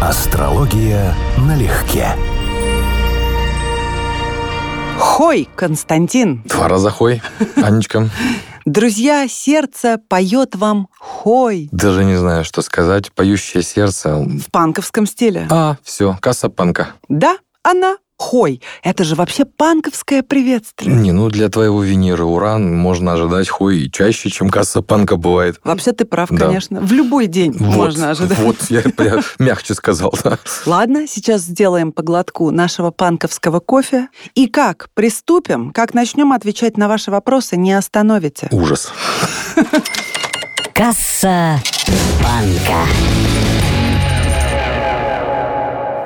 Астрология налегке. Хой, Константин. Два раза хой, Анечка. Друзья, сердце поет вам хой. Даже не знаю, что сказать. Поющее сердце. В панковском стиле. А, все, касса панка. Да, она хой. Это же вообще панковское приветствие. Не, ну для твоего Венеры Уран можно ожидать хой чаще, чем касса панка бывает. Вообще ты прав, Да. конечно. В любой день Вот, можно ожидать. Вот, я, я мягче сказал, да. Ладно, сейчас сделаем по глотку нашего панковского кофе. И как? Приступим? Как начнем отвечать на ваши вопросы, не остановите. Ужас. Касса банка.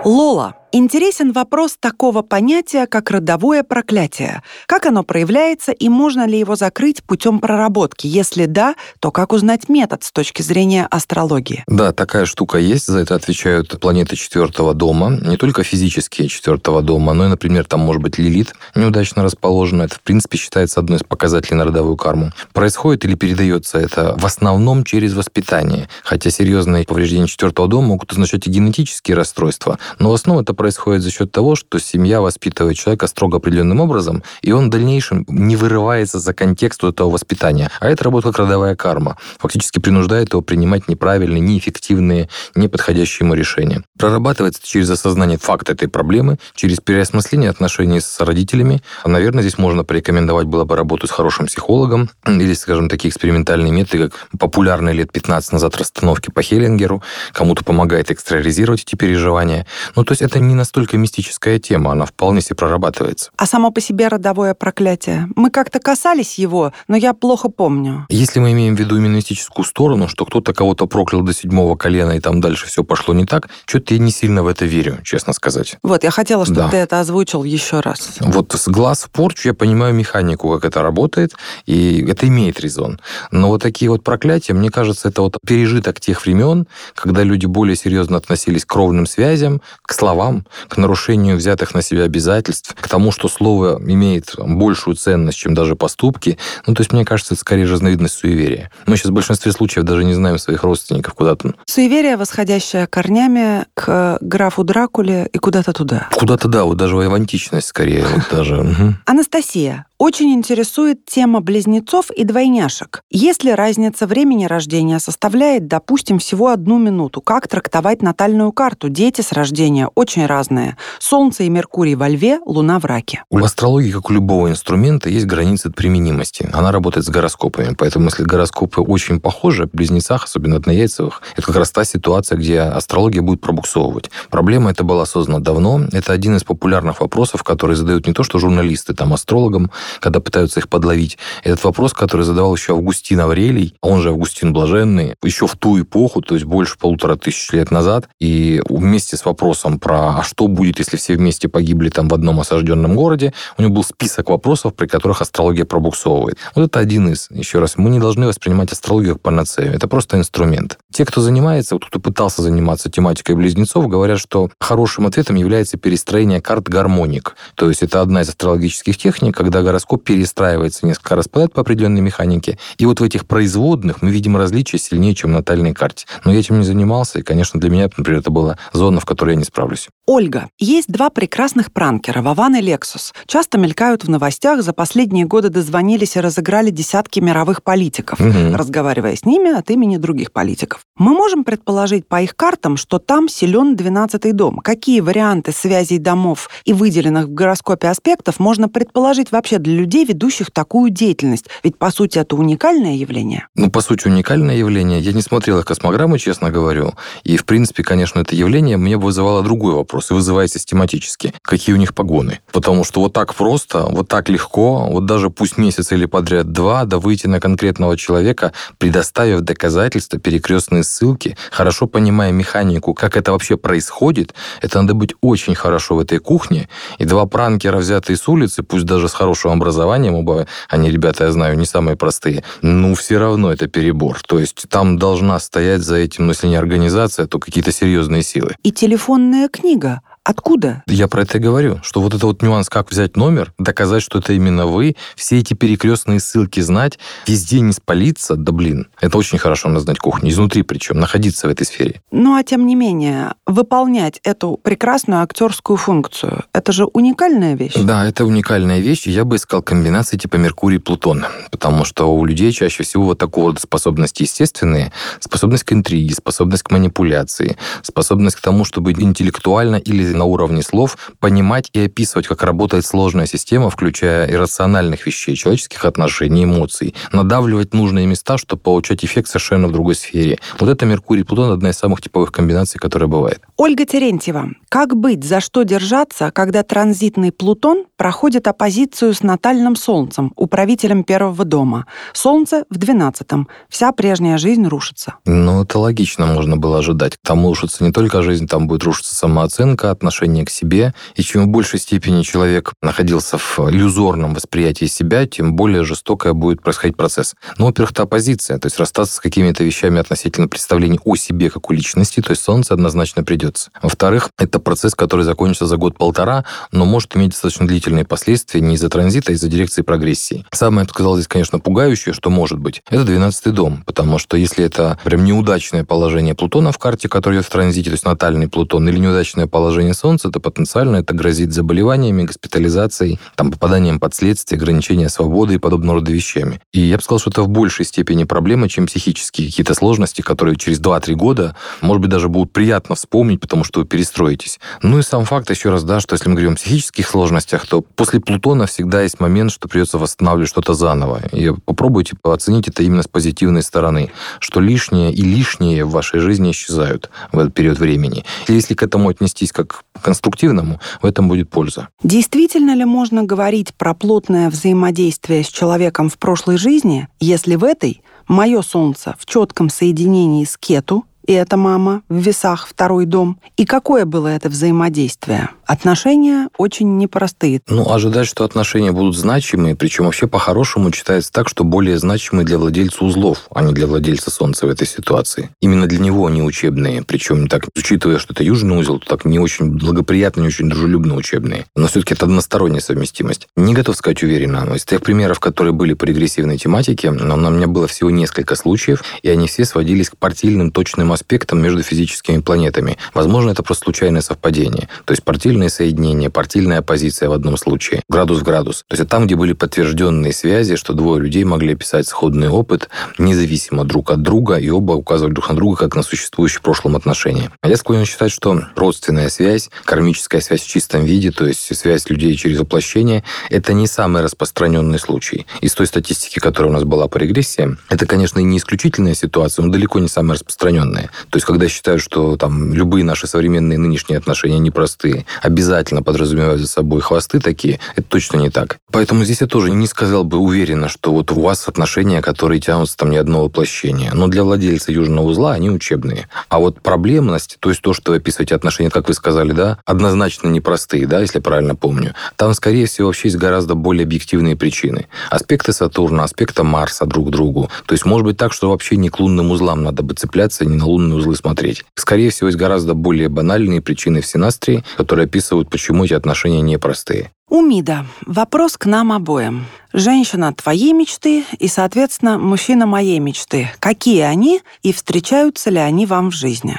Лола, интересен вопрос такого понятия, как родовое проклятие. Как оно проявляется и можно ли его закрыть путем проработки? Если да, то как узнать метод с точки зрения астрологии? Да, такая штука есть, за это отвечают планеты четвертого дома, не только физические четвертого дома, но и, например, там может быть Лилит неудачно расположена. Это, в принципе, считается одной из показателей на родовую карму. Происходит или передается это в основном через воспитание, хотя серьезные повреждения четвертого дома могут означать и генетические расстройства, но в основном это происходит за счет того, что семья воспитывает человека строго определенным образом, и он в дальнейшем не вырывается за контекст этого воспитания. А это работает как родовая карма. Фактически принуждает его принимать неправильные, неэффективные, неподходящие ему решения. Прорабатывается через осознание факта этой проблемы, через переосмысление отношений с родителями. Наверное, здесь можно порекомендовать было бы работу с хорошим психологом или, скажем, такие экспериментальные методы, как популярные лет 15 назад расстановки по Хеллингеру. Кому-то помогает экстериоризировать эти переживания. Ну, то есть это не настолько мистическая тема, она вполне себе прорабатывается. А само по себе родовое проклятие? Мы как-то касались его, но я плохо помню. Если мы имеем в виду именно мистическую сторону, что кто-то кого-то проклял до седьмого колена, и там дальше все пошло не так, что-то я не сильно в это верю, честно сказать. Вот, я хотела, чтобы Да. ты это озвучил еще раз. Вот с глаз в порчу я понимаю механику, как это работает, и это имеет резон. Но вот такие вот проклятия, мне кажется, это вот пережиток тех времен, когда люди более серьезно относились к кровным связям, к словам, к нарушению взятых на себя обязательств, к тому, что слово имеет большую ценность, чем даже поступки. Ну, то есть, мне кажется, это скорее разновидность суеверия. Мы сейчас в большинстве случаев даже не знаем своих родственников куда-то. Суеверие, восходящее корнями к графу Дракуле и куда-то туда. Куда-то, да, вот даже в античность скорее. Вот даже. Анастасия, очень интересует тема близнецов и двойняшек. Если разница времени рождения составляет, допустим, всего одну минуту, как трактовать натальную карту? Дети с рождения очень разные. Солнце и Меркурий во льве, Луна в раке. У астрологии, как у любого инструмента, есть границы применимости. Она работает с гороскопами. Поэтому, если гороскопы очень похожи, в близнецах, особенно однояйцевых, это как раз та ситуация, где астрология будет пробуксовывать. Проблема эта была создана давно. Это один из популярных вопросов, которые задают не то, что журналисты, там, астрологам, когда пытаются их подловить. Этот вопрос, который задавал еще Августин Аврелий, он же Августин Блаженный, еще в ту эпоху, то есть больше полутора тысяч лет назад, и вместе с вопросом про «а что будет, если все вместе погибли там в одном осажденном городе?», у него был список вопросов, при которых астрология пробуксовывает. Вот это один из. Еще раз, мы не должны воспринимать астрологию как панацею. Это просто инструмент. Те, кто занимается, вот кто пытался заниматься тематикой близнецов, говорят, что хорошим ответом является перестроение карт гармоник. То есть это одна из астрологических техник, когда гороскоп перестраивается несколько раз подряд по определенной механике. И вот в этих производных мы видим различия сильнее, чем в натальной карте. Но я этим не занимался, и, конечно, для меня, например, это была зона, в которой я не справлюсь. Ольга, есть два прекрасных пранкера, Вован и Лексус. Часто мелькают в новостях, за последние годы дозвонились и разыграли десятки мировых политиков, Мгм. разговаривая с ними от имени других политиков. Мы можем предположить по их картам, что там силен 12-й дом. Какие варианты связей домов и выделенных в гороскопе аспектов можно предположить вообще для людей, ведущих такую деятельность? Ведь, по сути, это уникальное явление. Ну, по сути, уникальное явление. Я не смотрел их космограммы, честно говорю. И, в принципе, конечно, это явление мне вызывало другой вопрос, и вызывает систематически. Какие у них погоны? Потому что вот так просто, вот так легко, вот даже пусть месяц или подряд два, да выйти на конкретного человека, предоставив доказательства, перекрестные ссылки, хорошо понимая механику, как это вообще происходит, это надо быть очень хорошо в этой кухне. И два пранкера, взятые с улицы, пусть даже с хорошим образованием, оба они, ребята, я знаю, не самые простые, ну, все равно это перебор. То есть там должна стоять за этим, ну, если не организация, то какие-то серьезные силы. И телефонная книга. Откуда? Я про это и говорю, что вот это вот нюанс, как взять номер, доказать, что это именно вы, все эти перекрестные ссылки знать, везде не спалиться, да блин, это очень хорошо надо знать кухню, изнутри причем, находиться в этой сфере. Ну, а тем не менее, выполнять эту прекрасную актерскую функцию, это же уникальная вещь. Да, это уникальная вещь, и я бы искал комбинации типа Меркурий-Плутон, потому что у людей чаще всего вот такого вот способности естественные, способность к интриге, способность к манипуляции, способность к тому, чтобы интеллектуально или на уровне слов понимать и описывать, как работает сложная система, включая иррациональных вещей, человеческих отношений, эмоций, надавливать нужные места, чтобы получать эффект совершенно в другой сфере. Вот это Меркурий-Плутон одна из самых типовых комбинаций, которая бывает. Ольга Терентьева, как быть, за что держаться, когда транзитный Плутон проходит оппозицию с натальным Солнцем, управителем первого дома? Солнце в 12-м. Вся прежняя жизнь рушится. Ну, это логично, можно было ожидать. Там рушится не только жизнь, там будет рушиться самооценка, отношение к себе. И чем в большей степени человек находился в иллюзорном восприятии себя, тем более жестокая будет происходить процесс. Ну, во-первых, это оппозиция, то есть расстаться с какими-то вещами относительно представлений о себе как у личности, то есть солнце однозначно придется. Во-вторых, это процесс, который закончится за год-полтора, но может иметь достаточно длительные последствия не из-за транзита, а из-за дирекции прогрессии. Самое, я сказал, здесь, конечно, пугающее, что может быть, это 12-й дом, потому что если это прям неудачное положение Плутона в карте, который идет в транзите, то есть натальный Плутон, или неудачное положение Солнца, то потенциально это грозит заболеваниями, госпитализацией, там, попаданием под следствие, ограничением свободы и подобного рода вещами. И я бы сказал, что это в большей степени проблема, чем психические какие-то сложности, которые через 2-3 года, может быть, даже будут приятно вспомнить, потому что вы перестроитесь. Ну и сам факт еще раз, да, что если мы говорим о психических сложностях, то после Плутона всегда есть момент, что придется восстанавливать что-то заново. И попробуйте оценить это именно с позитивной стороны, что лишнее и лишнее в вашей жизни исчезают в этот период времени. Если к этому отнестись как конструктивному, в этом будет польза. Действительно ли можно говорить про плотное взаимодействие с человеком в прошлой жизни, если в этой мое солнце в четком соединении с кету, и это мама в весах второй дом. И какое было это взаимодействие? Отношения очень непростые. Ну, ожидать, что отношения будут значимые, причем вообще по-хорошему читается так, что более значимые для владельца узлов, а не для владельца Солнца в этой ситуации. Именно для него они учебные, причем так, учитывая, что это южный узел, то так не очень благоприятно, не очень дружелюбно учебные. Но все-таки это односторонняя совместимость. Не готов сказать уверенно, но из тех примеров, которые были по регрессивной тематике, но у меня было всего несколько случаев, и они все сводились к партийным точным аспектам между физическими планетами. Возможно, это просто случайное совпадение. То есть партийные соединения, партийная оппозиция в одном случае, градус в градус. То есть это там, где были подтвержденные связи, что двое людей могли писать сходный опыт, независимо друг от друга, и оба указывали друг на друга как на существующие в прошлом отношения. А я склонен считать, что родственная связь, кармическая связь в чистом виде, то есть связь людей через воплощение, это не самый распространенный случай. Из той статистики, которая у нас была по регрессии, это, конечно, не исключительная ситуация, но далеко не самая распространенная. То есть, когда считают, что там любые наши современные нынешние отношения непростые, обязательно подразумевают за собой хвосты такие, это точно не так. Поэтому здесь я тоже не сказал бы уверенно, что вот у вас отношения, которые тянутся там не одно воплощение. Но для владельца южного узла они учебные. А вот проблемность, то есть то, что вы описываете отношения, как вы сказали, да, однозначно непростые, да, если правильно помню. Там, скорее всего, вообще есть гораздо более объективные причины. Аспекты Сатурна, аспекты Марса друг к другу. То есть может быть так, что вообще не к лунным узлам надо бы цепляться, не на лунные узлы смотреть. Скорее всего, есть гораздо более банальные причины в синастрии, которые описывают, почему эти отношения непростые. Умида, вопрос к нам обоим. Женщина твоей мечты и, соответственно, мужчина моей мечты. Какие они и встречаются ли они вам в жизни?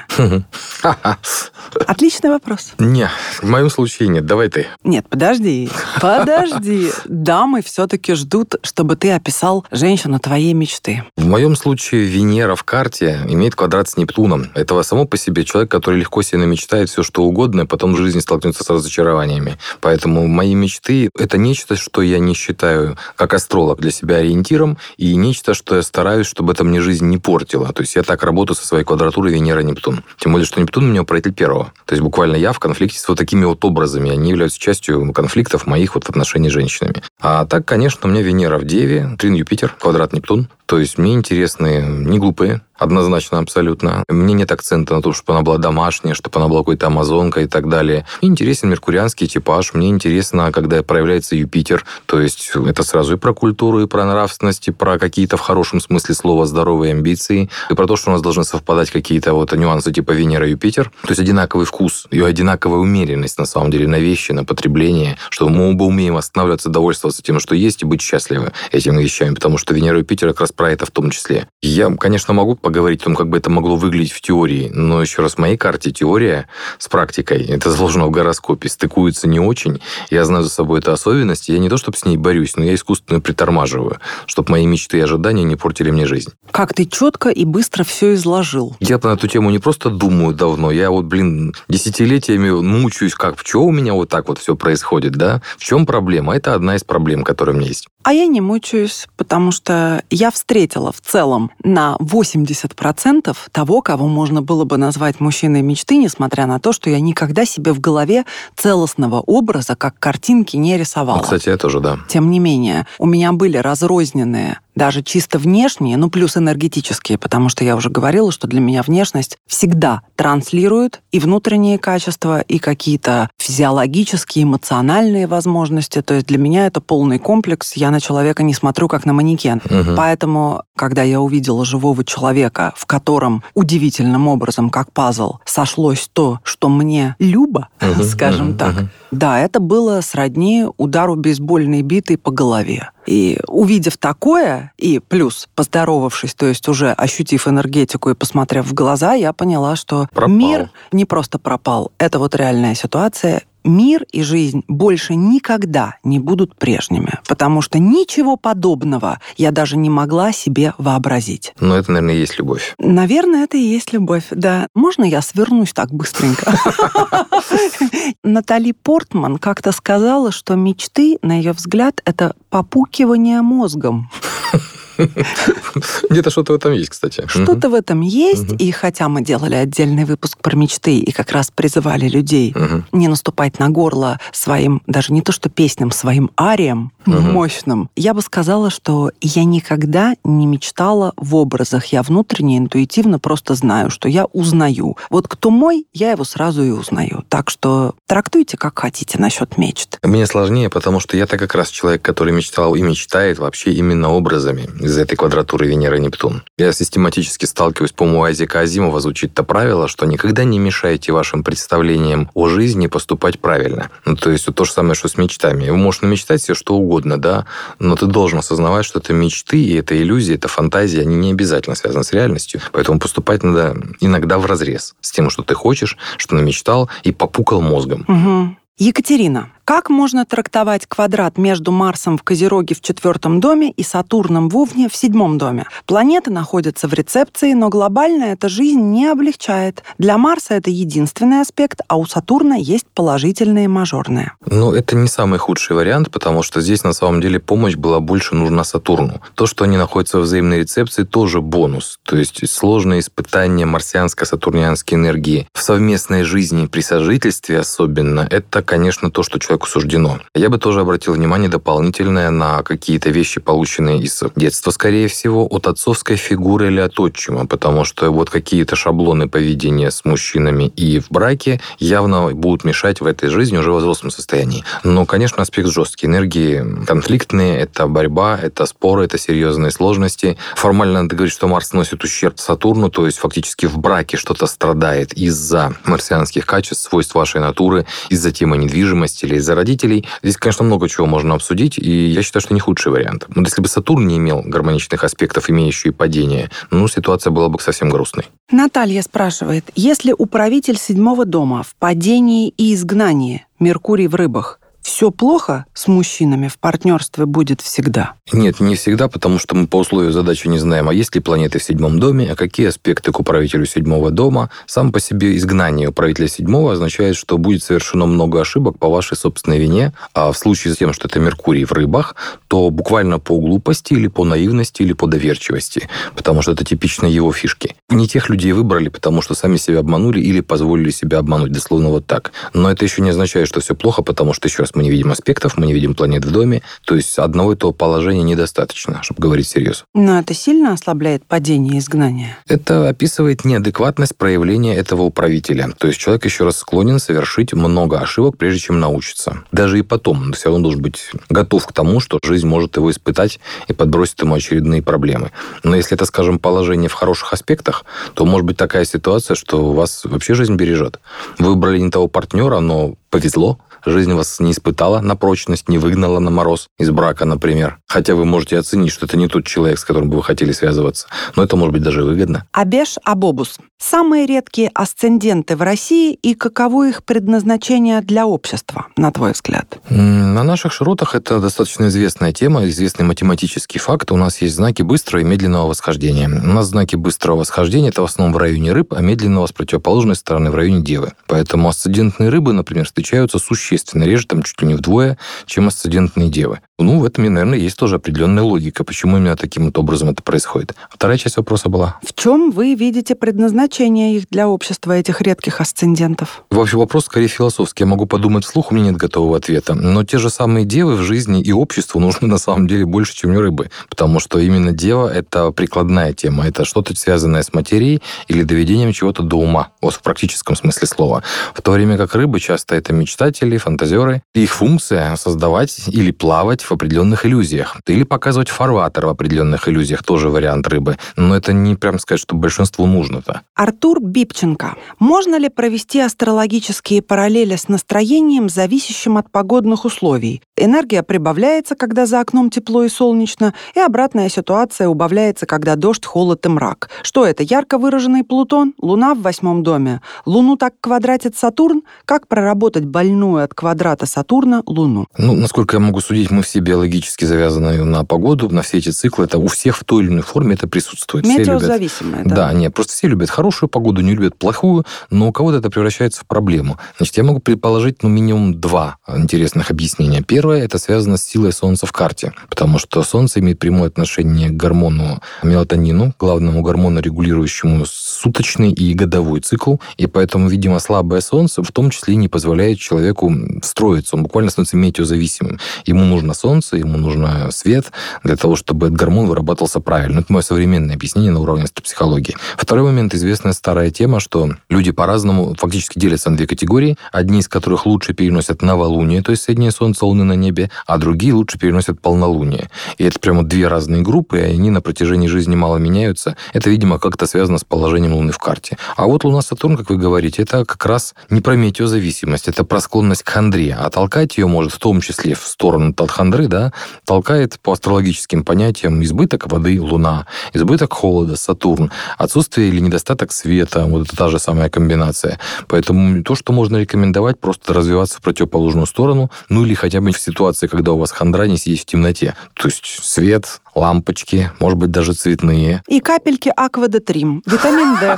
Отличный вопрос. Не, в моем случае нет. Давай ты. Нет, подожди. Подожди. Дамы все-таки ждут, чтобы ты описал женщину твоей мечты. В моем случае Венера в карте имеет квадрат с Нептуном. Этого само по себе человек, который легко себе намечтает все, что угодно, потом в жизни столкнется с разочарованиями. Поэтому мои мечты — это нечто, что я не считаю как астролог для себя ориентиром, и нечто, что я стараюсь, чтобы это мне жизнь не портило. То есть я так работаю со своей квадратурой Венера-Нептун. Тем более, что Нептун у меня правитель первого. То есть буквально я в конфликте с вот такими вот образами. Они являются частью конфликтов моих вот отношений с женщинами. А так, конечно, у меня Венера в Деве, Трин Юпитер, квадрат Нептун. То есть мне интересны не глупые, Однозначно, абсолютно. Мне нет акцента на том, чтобы она была домашняя, чтобы она была какой-то амазонка и так далее. Мне интересен меркурианский типаж. Мне интересно, когда проявляется Юпитер. То есть это сразу и про культуру, и про нравственность, и про какие-то в хорошем смысле слова здоровые амбиции, и про то, что у нас должны совпадать какие-то вот нюансы типа Венера-Юпитер. То есть одинаковый вкус и одинаковая умеренность, на самом деле, на вещи, на потребление, что мы оба умеем останавливаться, довольствоваться тем, что есть, и быть счастливы этими вещами, потому что Венера и Юпитер как раз про это в том числе. Я, конечно, могу поговорить о том, как бы это могло выглядеть в теории, но еще раз, в моей карте теория с практикой, это заложено в гороскопе, стыкуется не очень. Я знаю за собой эту особенность, я не то чтобы с ней борюсь, но я искусственно притормаживаю, чтобы мои мечты и ожидания не портили мне жизнь. Как ты четко и быстро все изложил. Я на эту тему не просто думаю давно, я вот, блин, десятилетиями мучаюсь, как, в чем у меня вот так вот все происходит, да? В чем проблема? Это одна из проблем, которые у меня есть. А я не мучаюсь, потому что я встретила в целом на 80% того, кого можно было бы назвать мужчиной мечты, несмотря на то, что я никогда себе в голове целостного образа, как картинки, не рисовала. Ну, кстати, я тоже, да. Тем не менее, у меня были разрозненные даже чисто внешние, ну плюс энергетические, потому что я уже говорила, что для меня внешность всегда транслирует и внутренние качества, и какие-то физиологические, эмоциональные возможности. То есть для меня это полный комплекс. Я на человека не смотрю как на манекен. Угу. Поэтому, когда я увидела живого человека, в котором удивительным образом, как пазл, сошлось то, что мне любо, угу, скажем угу, так, угу. да, это было сродни удару бейсбольной битой по голове. И увидев такое, и плюс поздоровавшись, то есть уже ощутив энергетику и посмотрев в глаза, я поняла, что пропал. мир не просто пропал. Это вот реальная ситуация, мир и жизнь больше никогда не будут прежними, потому что ничего подобного я даже не могла себе вообразить. Но это, наверное, и есть любовь. Наверное, это и есть любовь, да. Можно я свернусь так быстренько? Натали Портман как-то сказала, что мечты, на ее взгляд, это попукивание мозгом. Где-то что-то в этом есть, кстати. Что-то в этом есть, и хотя мы делали отдельный выпуск про мечты и как раз призывали людей не наступать на горло своим, даже не то что песням, своим ариям мощным, я бы сказала, что я никогда не мечтала в образах. Я внутренне, интуитивно просто знаю, что я узнаю. Вот кто мой, я его сразу и узнаю. Так что трактуйте как хотите насчет мечт. Мне сложнее, потому что я-то как раз человек, который мечтал и мечтает вообще именно образами из этой квадратуры Венера-Нептун. Я систематически сталкиваюсь, по-моему, у Айзека Азимова звучит то правило, что никогда не мешайте вашим представлениям о жизни поступать правильно. Ну, то есть то же самое, что с мечтами. Вы можете намечтать себе что угодно, да, но ты должен осознавать, что это мечты, и это иллюзии, это фантазии, они не обязательно связаны с реальностью. Поэтому поступать надо иногда в разрез с тем, что ты хочешь, что намечтал, и попукал мозгом. Угу. Екатерина, как можно трактовать квадрат между Марсом в Козероге в четвертом доме и Сатурном в Овне в седьмом доме? Планеты находятся в рецепции, но глобально эта жизнь не облегчает. Для Марса это единственный аспект, а у Сатурна есть положительные мажорные. Ну, это не самый худший вариант, потому что здесь на самом деле помощь была больше нужна Сатурну. То, что они находятся в взаимной рецепции, тоже бонус. То есть сложные испытания марсианско-сатурнианской энергии в совместной жизни при сожительстве особенно, это, конечно, то, что человек человеку суждено. Я бы тоже обратил внимание дополнительное на какие-то вещи, полученные из детства, скорее всего, от отцовской фигуры или от отчима, потому что вот какие-то шаблоны поведения с мужчинами и в браке явно будут мешать в этой жизни уже в взрослом состоянии. Но, конечно, аспект жесткий. Энергии конфликтные, это борьба, это споры, это серьезные сложности. Формально надо говорить, что Марс носит ущерб Сатурну, то есть фактически в браке что-то страдает из-за марсианских качеств, свойств вашей натуры, из-за темы недвижимости или из-за родителей. Здесь, конечно, много чего можно обсудить, и я считаю, что не худший вариант. Но если бы Сатурн не имел гармоничных аспектов, имеющие падение, ну, ситуация была бы совсем грустной. Наталья спрашивает, если управитель седьмого дома в падении и изгнании, Меркурий в рыбах, все плохо с мужчинами в партнерстве будет всегда? Нет, не всегда, потому что мы по условию задачи не знаем, а есть ли планеты в седьмом доме, а какие аспекты к управителю седьмого дома. Сам по себе изгнание управителя седьмого означает, что будет совершено много ошибок по вашей собственной вине, а в случае с тем, что это Меркурий в рыбах, то буквально по глупости или по наивности или по доверчивости, потому что это типично его фишки. Не тех людей выбрали, потому что сами себя обманули или позволили себя обмануть, дословно вот так. Но это еще не означает, что все плохо, потому что, еще раз мы не видим аспектов, мы не видим планет в доме. То есть одного этого положения недостаточно, чтобы говорить всерьез. Но это сильно ослабляет падение и изгнание? Это описывает неадекватность проявления этого управителя. То есть человек еще раз склонен совершить много ошибок, прежде чем научиться. Даже и потом он все равно должен быть готов к тому, что жизнь может его испытать и подбросит ему очередные проблемы. Но если это, скажем, положение в хороших аспектах, то может быть такая ситуация, что у вас вообще жизнь бережет. Вы выбрали не того партнера, но повезло, жизнь вас не испытала на прочность, не выгнала на мороз из брака, например. Хотя вы можете оценить, что это не тот человек, с которым бы вы хотели связываться. Но это может быть даже выгодно. Абеш Абобус. Самые редкие асценденты в России и каково их предназначение для общества, на твой взгляд? На наших широтах это достаточно известная тема, известный математический факт. У нас есть знаки быстрого и медленного восхождения. У нас знаки быстрого восхождения это в основном в районе рыб, а медленного с противоположной стороны в районе девы. Поэтому асцендентные рыбы, например, встречаются существенно реже, там чуть ли не вдвое, чем асцендентные девы. Ну, в этом, наверное, есть тоже определенная логика, почему именно таким вот образом это происходит. Вторая часть вопроса была. В чем вы видите предназначение их для общества, этих редких асцендентов? Вообще вопрос скорее философский. Я могу подумать вслух, у меня нет готового ответа. Но те же самые девы в жизни и обществу нужны на самом деле больше, чем рыбы. Потому что именно дева — это прикладная тема. Это что-то связанное с материей или доведением чего-то до ума. Вот в практическом смысле слова. В то время как рыбы часто это мечтатели, фантазеры. Их функция — создавать или плавать в определенных иллюзиях. Или показывать фарватер в определенных иллюзиях, тоже вариант рыбы. Но это не прям сказать, что большинству нужно-то. Артур Бипченко. Можно ли провести астрологические параллели с настроением, зависящим от погодных условий? Энергия прибавляется, когда за окном тепло и солнечно, и обратная ситуация убавляется, когда дождь, холод и мрак. Что это, ярко выраженный Плутон? Луна в восьмом доме. Луну так квадратит Сатурн? Как проработать больную от квадрата Сатурна Луну? Ну, насколько я могу судить, мы все биологически завязаны на погоду, на все эти циклы. Это у всех в той или иной форме это присутствует. Метеозависимое, да? Да, нет, просто все любят хорошую погоду, не любят плохую, но у кого-то это превращается в проблему. Значит, я могу предположить, ну, минимум два интересных объяснения. Первое, это связано с силой Солнца в карте, потому что Солнце имеет прямое отношение к гормону мелатонину, главному гормону, регулирующему суточный и годовой цикл, и поэтому, видимо, слабое Солнце в том числе не позволяет человеку строиться. Он буквально становится метеозависимым. Ему нужно солнце, ему нужно свет для того, чтобы этот гормон вырабатывался правильно. Это мое современное объяснение на уровне психологии. Второй момент, известная старая тема, что люди по-разному фактически делятся на две категории, одни из которых лучше переносят новолуние, то есть соединение Солнца, Луны на небе, а другие лучше переносят полнолуние. И это прямо две разные группы, и они на протяжении жизни мало меняются. Это, видимо, как-то связано с положением Луны в карте. А вот Луна-Сатурн, как вы говорите, это как раз не про метеозависимость, это про склонность к хандре. А толкать ее может в том числе в сторону от хандры, да, толкает по астрологическим понятиям избыток воды – Луна, избыток холода – Сатурн, отсутствие или недостаток света – вот это та же самая комбинация. Поэтому то, что можно рекомендовать, просто развиваться в противоположную сторону, ну или хотя бы в ситуации, когда у вас хандра не сидеть в темноте. То есть свет, лампочки, может быть, даже цветные. И капельки Аквадотрим, витамин D.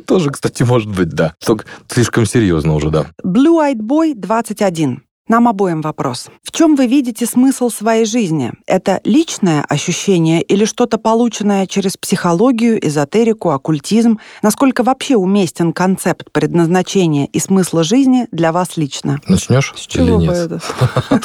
Тоже, кстати, может быть, да. Только слишком серьезно уже, да. Blue Eyed Boy 21. Нам обоим вопрос. В чем вы видите смысл своей жизни? Это личное ощущение или что-то полученное через психологию, эзотерику, оккультизм? Насколько вообще уместен концепт предназначения и смысла жизни для вас лично? Начнешь С чего или нет? это?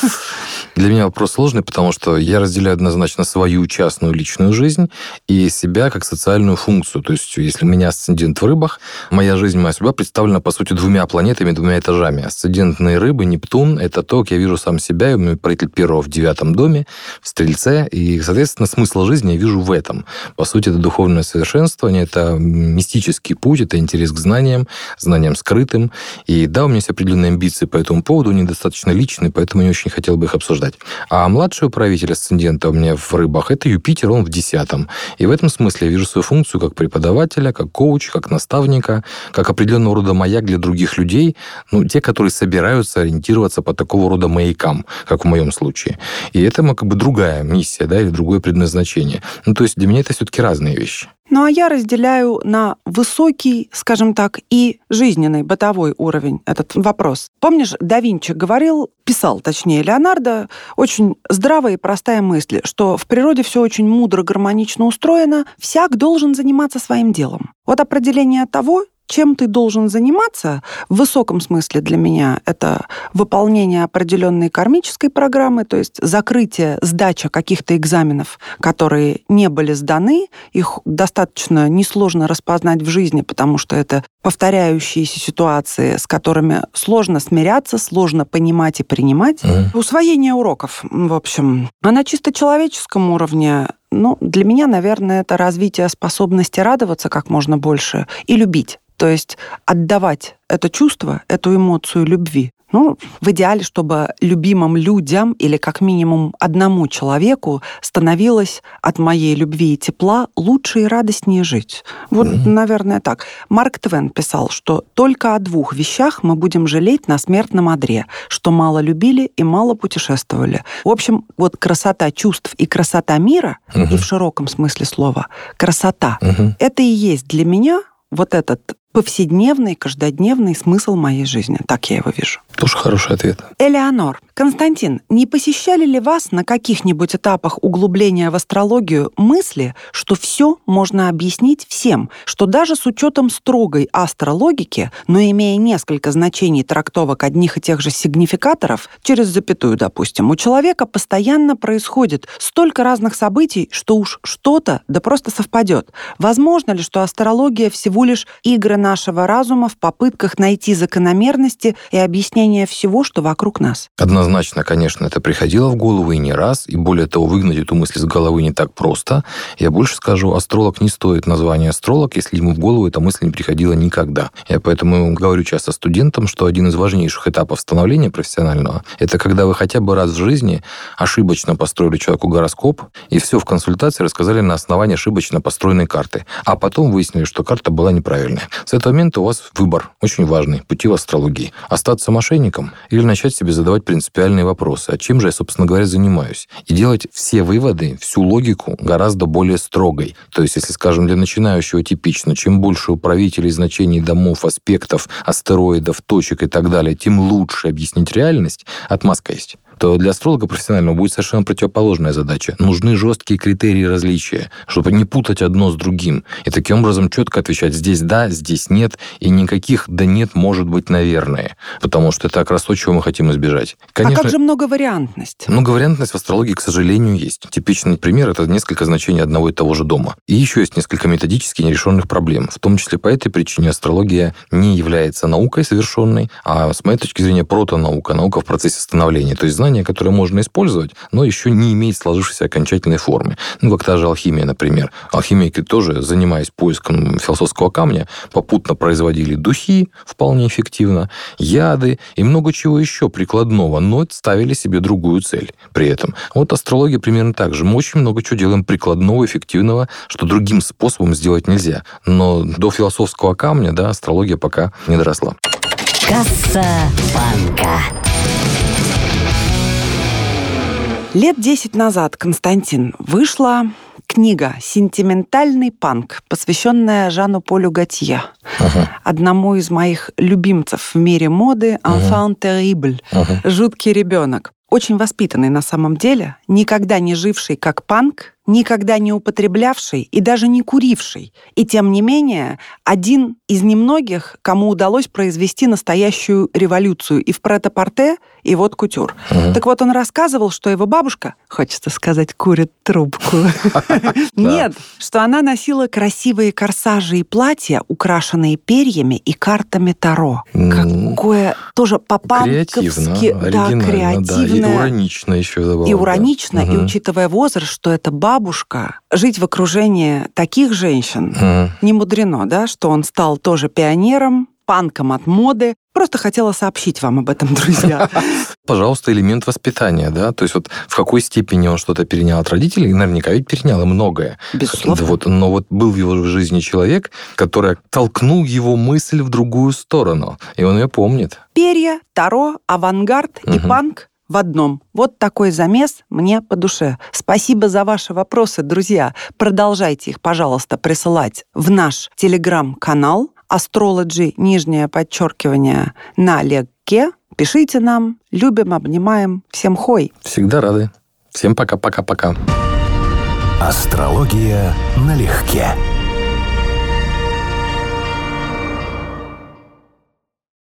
Для меня вопрос сложный, потому что я разделяю однозначно свою частную личную жизнь и себя как социальную функцию. То есть, если у меня асцендент в рыбах, моя жизнь, моя судьба представлена, по сути, двумя планетами, двумя этажами. Асцендентные рыбы, Нептун — это то, как я вижу сам себя, и у меня правитель первого в девятом доме, в Стрельце, и, соответственно, смысл жизни я вижу в этом. По сути, это духовное совершенствование, это мистический путь, это интерес к знаниям, знаниям скрытым. И да, у меня есть определенные амбиции по этому поводу, они достаточно личные, поэтому не очень хотел бы их обсуждать. А младший управитель асцендента у меня в рыбах – это Юпитер, он в десятом. И в этом смысле я вижу свою функцию как преподавателя, как коуча, как наставника, как определенного рода маяк для других людей, ну, те, которые собираются ориентироваться по такого рода маякам, как в моем случае. И это как бы другая миссия, да, или другое предназначение. Ну, то есть для меня это все-таки разные вещи. Ну а я разделяю на высокий, скажем так, и жизненный, бытовой уровень этот вопрос. Помнишь, да Винчи говорил, писал, точнее, Леонардо, очень здравая и простая мысль, что в природе все очень мудро, гармонично устроено, всяк должен заниматься своим делом. Вот определение того, чем ты должен заниматься, в высоком смысле для меня это выполнение определенной кармической программы, то есть закрытие, сдача каких-то экзаменов, которые не были сданы, их достаточно несложно распознать в жизни, потому что это повторяющиеся ситуации, с которыми сложно смиряться, сложно понимать и принимать. Mm. Усвоение уроков, в общем. А на чисто человеческом уровне ну, для меня, наверное, это развитие способности радоваться как можно больше и любить. То есть отдавать это чувство, эту эмоцию любви. Ну, в идеале, чтобы любимым людям или как минимум одному человеку становилось от моей любви и тепла лучше и радостнее жить. Вот, mm-hmm. наверное, так. Марк Твен писал, что только о двух вещах мы будем жалеть на смертном одре, что мало любили и мало путешествовали. В общем, вот красота чувств и красота мира, mm-hmm. и в широком смысле слова, красота, mm-hmm. это и есть для меня вот этот повседневный, каждодневный смысл моей жизни. Так я его вижу. Тоже хороший ответ. Элеонор, Константин, не посещали ли вас на каких-нибудь этапах углубления в астрологию мысли, что все можно объяснить всем, что даже с учетом строгой астрологики, но имея несколько значений трактовок одних и тех же сигнификаторов, через запятую, допустим, у человека постоянно происходит столько разных событий, что уж что-то да просто совпадет. Возможно ли, что астрология всего лишь игры нашего разума в попытках найти закономерности и объяснение всего, что вокруг нас? Однозначно, конечно, это приходило в голову и не раз, и более того, выгнать эту мысль с головы не так просто. Я больше скажу, астролог не стоит названия астролог, если ему в голову эта мысль не приходила никогда. Я поэтому говорю часто студентам, что один из важнейших этапов становления профессионального – это когда вы хотя бы раз в жизни ошибочно построили человеку гороскоп, и все в консультации рассказали на основании ошибочно построенной карты, а потом выяснили, что карта была неправильная. С этого момента у вас выбор очень важный, пути в астрологии. Остаться мошенником или начать себе задавать принципиальные вопросы. А чем же я, собственно говоря, занимаюсь? И делать все выводы, всю логику гораздо более строгой. То есть, если, скажем, для начинающего типично, чем больше управителей значений домов, аспектов, астероидов, точек и так далее, тем лучше объяснить реальность, отмазка есть то для астролога профессионального будет совершенно противоположная задача. Нужны жесткие критерии различия, чтобы не путать одно с другим. И таким образом четко отвечать здесь да, здесь нет, и никаких да нет может быть наверное. Потому что это как раз то, чего мы хотим избежать. Конечно, а как же многовариантность? Многовариантность в астрологии, к сожалению, есть. Типичный пример – это несколько значений одного и того же дома. И еще есть несколько методически нерешенных проблем. В том числе по этой причине астрология не является наукой совершенной, а с моей точки зрения протонаука, наука в процессе становления. То есть знание знание, которое можно использовать, но еще не имеет сложившейся окончательной формы. Ну, как та же алхимия, например. Алхимики тоже, занимаясь поиском философского камня, попутно производили духи вполне эффективно, яды и много чего еще прикладного, но ставили себе другую цель при этом. Вот астрология примерно так же. Мы очень много чего делаем прикладного, эффективного, что другим способом сделать нельзя. Но до философского камня, да, астрология пока не доросла. Касса банка. Лет десять назад, Константин, вышла книга «Сентиментальный панк», посвященная Жану Полю Готье, uh-huh. одному из моих любимцев в мире моды «Enfant terrible», uh-huh. «Жуткий ребенок». Очень воспитанный на самом деле, никогда не живший как панк, никогда не употреблявший и даже не куривший. И тем не менее, один из немногих, кому удалось произвести настоящую революцию и в претапорте, и вот кутюр. Угу. Так вот, он рассказывал, что его бабушка, хочется сказать, курит трубку. Нет, что она носила красивые корсажи и платья, украшенные перьями и картами Таро. Какое тоже по-панковски... Да, креативно. И уранично еще. И уранично, и учитывая возраст, что это бабушка, жить в окружении таких женщин, не мудрено, да, что он стал тоже пионером, панком от моды. Просто хотела сообщить вам об этом, друзья. Пожалуйста, элемент воспитания, да, то есть вот в какой степени он что-то перенял от родителей, наверняка ведь перенял и многое. Безусловно. Вот, но вот был в его жизни человек, который толкнул его мысль в другую сторону, и он ее помнит. Перья, Таро, авангард угу. и панк в одном. Вот такой замес мне по душе. Спасибо за ваши вопросы, друзья. Продолжайте их, пожалуйста, присылать в наш телеграм-канал Astrology, нижнее подчеркивание, на легке. Пишите нам. Любим, обнимаем. Всем хой. Всегда рады. Всем пока-пока-пока. Астрология налегке.